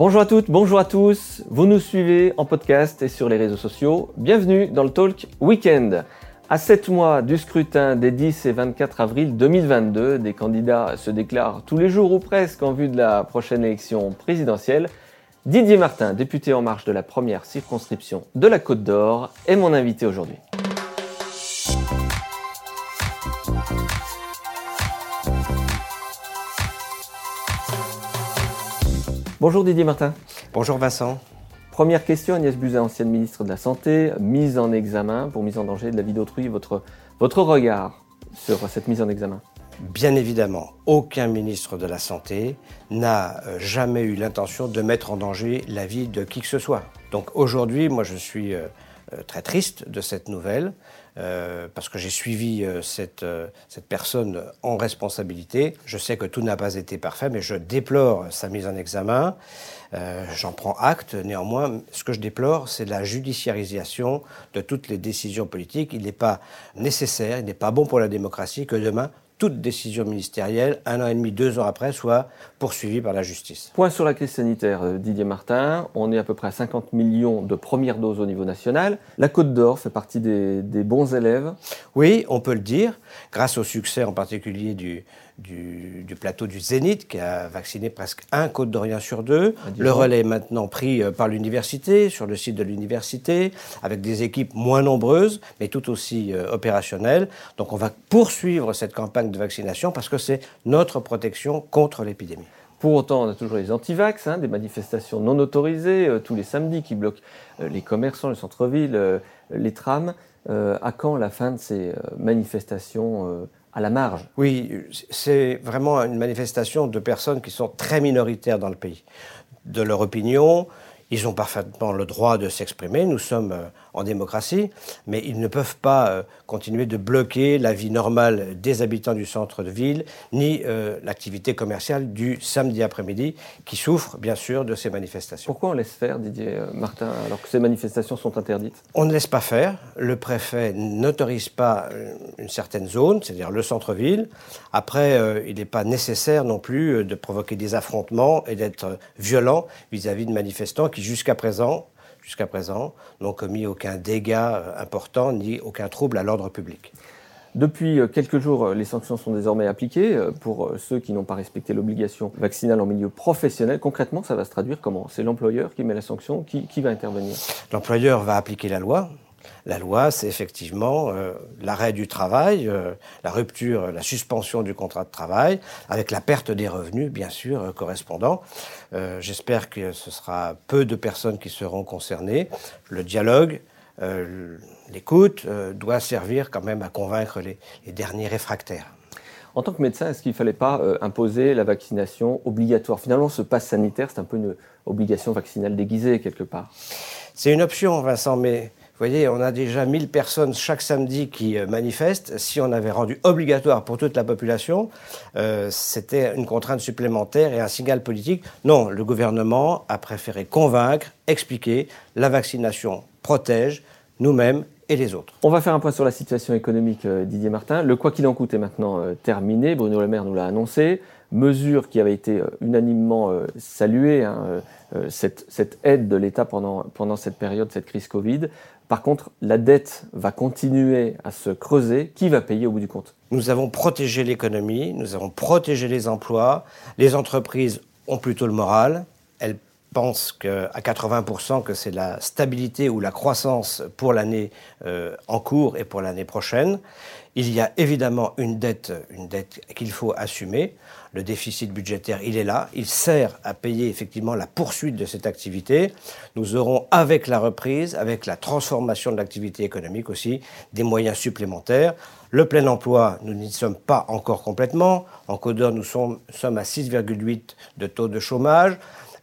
Bonjour à toutes, bonjour à tous. Vous nous suivez en podcast et sur les réseaux sociaux. Bienvenue dans le Talk Weekend. À 7 mois du scrutin des 10 et 24 avril 2022, des candidats se déclarent tous les jours ou presque en vue de la prochaine élection présidentielle. Didier Martin, député en marche de la première circonscription de la Côte d'Or, est mon invité aujourd'hui. Bonjour Didier Martin. Bonjour Vincent. Première question, Agnès Buzyn, ancienne ministre de la Santé, mise en examen pour mise en danger de la vie d'autrui. Votre, votre regard sur cette mise en examen Bien évidemment, aucun ministre de la Santé n'a euh, jamais eu l'intention de mettre en danger la vie de qui que ce soit. Donc aujourd'hui, moi je suis euh, euh, très triste de cette nouvelle. Euh, parce que j'ai suivi euh, cette, euh, cette personne en responsabilité. Je sais que tout n'a pas été parfait, mais je déplore sa mise en examen. J'en prends acte. Néanmoins, ce que je déplore, c'est la judiciarisation de toutes les décisions politiques. Il n'est pas nécessaire, il n'est pas bon pour la démocratie que demain, toute décision ministérielle, un an et demi, deux ans après, soit poursuivie par la justice. Point sur la crise sanitaire, Didier Martin. On est à peu près à 50 millions de premières doses au niveau national. La Côte d'Or fait partie des bons élèves. Oui, on peut le dire, grâce au succès en particulier du, du, plateau du Zénith, qui a vacciné presque un Côte d'Orient sur deux. Le relais est maintenant pris euh, par l'université, sur le site de l'université, avec des équipes moins nombreuses, mais tout aussi euh, opérationnelles. Donc on va poursuivre cette campagne de vaccination parce que c'est notre protection contre l'épidémie. Pour autant, on a toujours les antivax, hein, des manifestations non autorisées euh, tous les samedis qui bloquent les commerçants, les centres-villes, les trams. À quand la fin de ces manifestations à la marge? Oui, c'est vraiment une manifestation de personnes qui sont très minoritaires dans le pays. De leur opinion, ils ont parfaitement le droit de s'exprimer, nous sommes euh, en démocratie, mais ils ne peuvent pas euh, continuer de bloquer la vie normale des habitants du centre de ville, ni euh, l'activité commerciale du samedi après-midi, qui souffre bien sûr de ces manifestations. Pourquoi on laisse faire, Didier Martin, alors que ces manifestations sont interdites? On ne laisse pas faire. Le préfet n'autorise pas une certaine zone, c'est-à-dire le centre-ville. Après, il n'est pas nécessaire non plus de provoquer des affrontements et d'être violent vis-à-vis de manifestants qui jusqu'à présent, jusqu'à présent, n'ont commis aucun dégât euh, important ni aucun trouble à l'ordre public. Depuis euh, quelques jours, euh, les sanctions sont désormais appliquées pour ceux qui n'ont pas respecté l'obligation vaccinale en milieu professionnel. Concrètement, ça va se traduire comment? C'est l'employeur qui met la sanction? Qui, qui va intervenir? L'employeur va appliquer la loi. La loi, c'est effectivement euh, l'arrêt du travail, euh, la rupture, la suspension du contrat de travail, avec la perte des revenus, bien sûr, euh, correspondant. J'espère que ce sera peu de personnes qui seront concernées. Le dialogue, l'écoute doit servir quand même à convaincre les, les derniers réfractaires. En tant que médecin, est-ce qu'il ne fallait pas imposer la vaccination obligatoire? Finalement, ce passe sanitaire, c'est un peu une obligation vaccinale déguisée quelque part. C'est une option, Vincent, mais vous voyez, on a déjà 1000 personnes chaque samedi qui euh, manifestent. Si on avait rendu obligatoire pour toute la population, euh, c'était une contrainte supplémentaire et un signal politique. Non, le gouvernement a préféré convaincre, expliquer, la vaccination protège nous-mêmes et les autres. On va faire un point sur la situation économique, euh, Didier Martin. Le quoi qu'il en coûte est maintenant terminé. Bruno Le Maire nous l'a annoncé. Mesure qui avait été unanimement saluée, hein, cette, aide de l'État pendant cette période, cette crise Covid. Par contre, la dette va continuer à se creuser. Qui va payer au bout du compte? Nous avons protégé l'économie, nous avons protégé les emplois. Les entreprises ont plutôt le moral. Pensent qu'à 80% que c'est la stabilité ou la croissance pour l'année euh, en cours et pour l'année prochaine. Il y a évidemment une dette, une dette qu'il faut assumer. Le déficit budgétaire, il est là. Il sert à payer effectivement la poursuite de cette activité. Nous aurons, avec la reprise, avec la transformation de l'activité économique aussi, des moyens supplémentaires. Le plein emploi, nous n'y sommes pas encore complètement. En Côte nous sommes, à 6,8 de taux de chômage.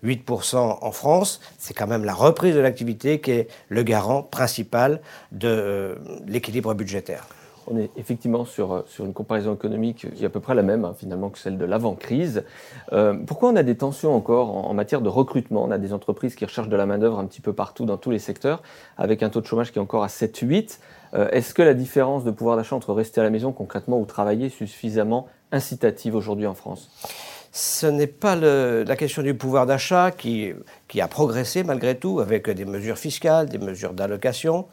8% en France, c'est quand même la reprise de l'activité qui est le garant principal de euh, l'équilibre budgétaire on est effectivement sur, euh, sur une comparaison économique qui est à peu près la même hein, finalement que celle de l'avant-crise. Euh, pourquoi on a des tensions encore en, matière de recrutement? On a des entreprises qui recherchent de la main-d'œuvre un petit peu partout dans tous les secteurs, avec un taux de chômage qui est encore à 7-8. Euh, est-ce que la différence de pouvoir d'achat entre rester à la maison concrètement ou travailler est suffisamment incitative aujourd'hui en France? Ce n'est pas la question du pouvoir d'achat qui, a progressé malgré tout avec des mesures fiscales, des mesures d'allocation.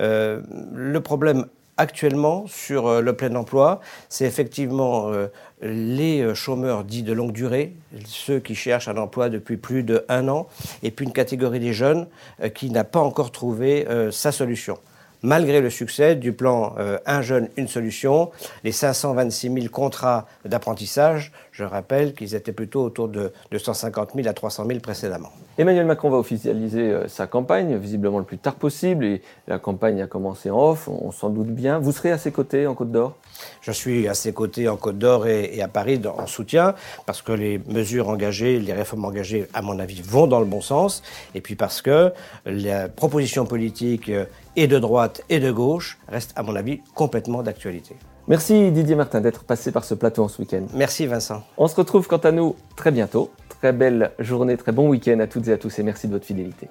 Euh, le problème actuellement sur euh, le plein emploi, c'est effectivement euh, les chômeurs dits de longue durée, ceux qui cherchent un emploi depuis plus d'un an, et puis une catégorie des jeunes qui n'a pas encore trouvé sa solution malgré le succès du plan euh, Un jeune, une solution, les 526 000 contrats d'apprentissage, je rappelle qu'ils étaient plutôt autour de 250 000 à 300 000 précédemment. Emmanuel Macron va officialiser euh, sa campagne, visiblement le plus tard possible, et la campagne a commencé en off, on, s'en doute bien. Vous serez à ses côtés en Côte d'Or? Je suis à ses côtés en Côte d'Or et, à Paris en soutien, parce que les mesures engagées, les réformes engagées, à mon avis, vont dans le bon sens, et puis parce que la proposition politique euh, et de droite et de gauche reste, à mon avis, complètement d'actualité. Merci Didier Martin d'être passé par ce plateau en ce week-end. Merci Vincent. On se retrouve quant à nous très bientôt. Très belle journée, très bon week-end à toutes et à tous et merci de votre fidélité.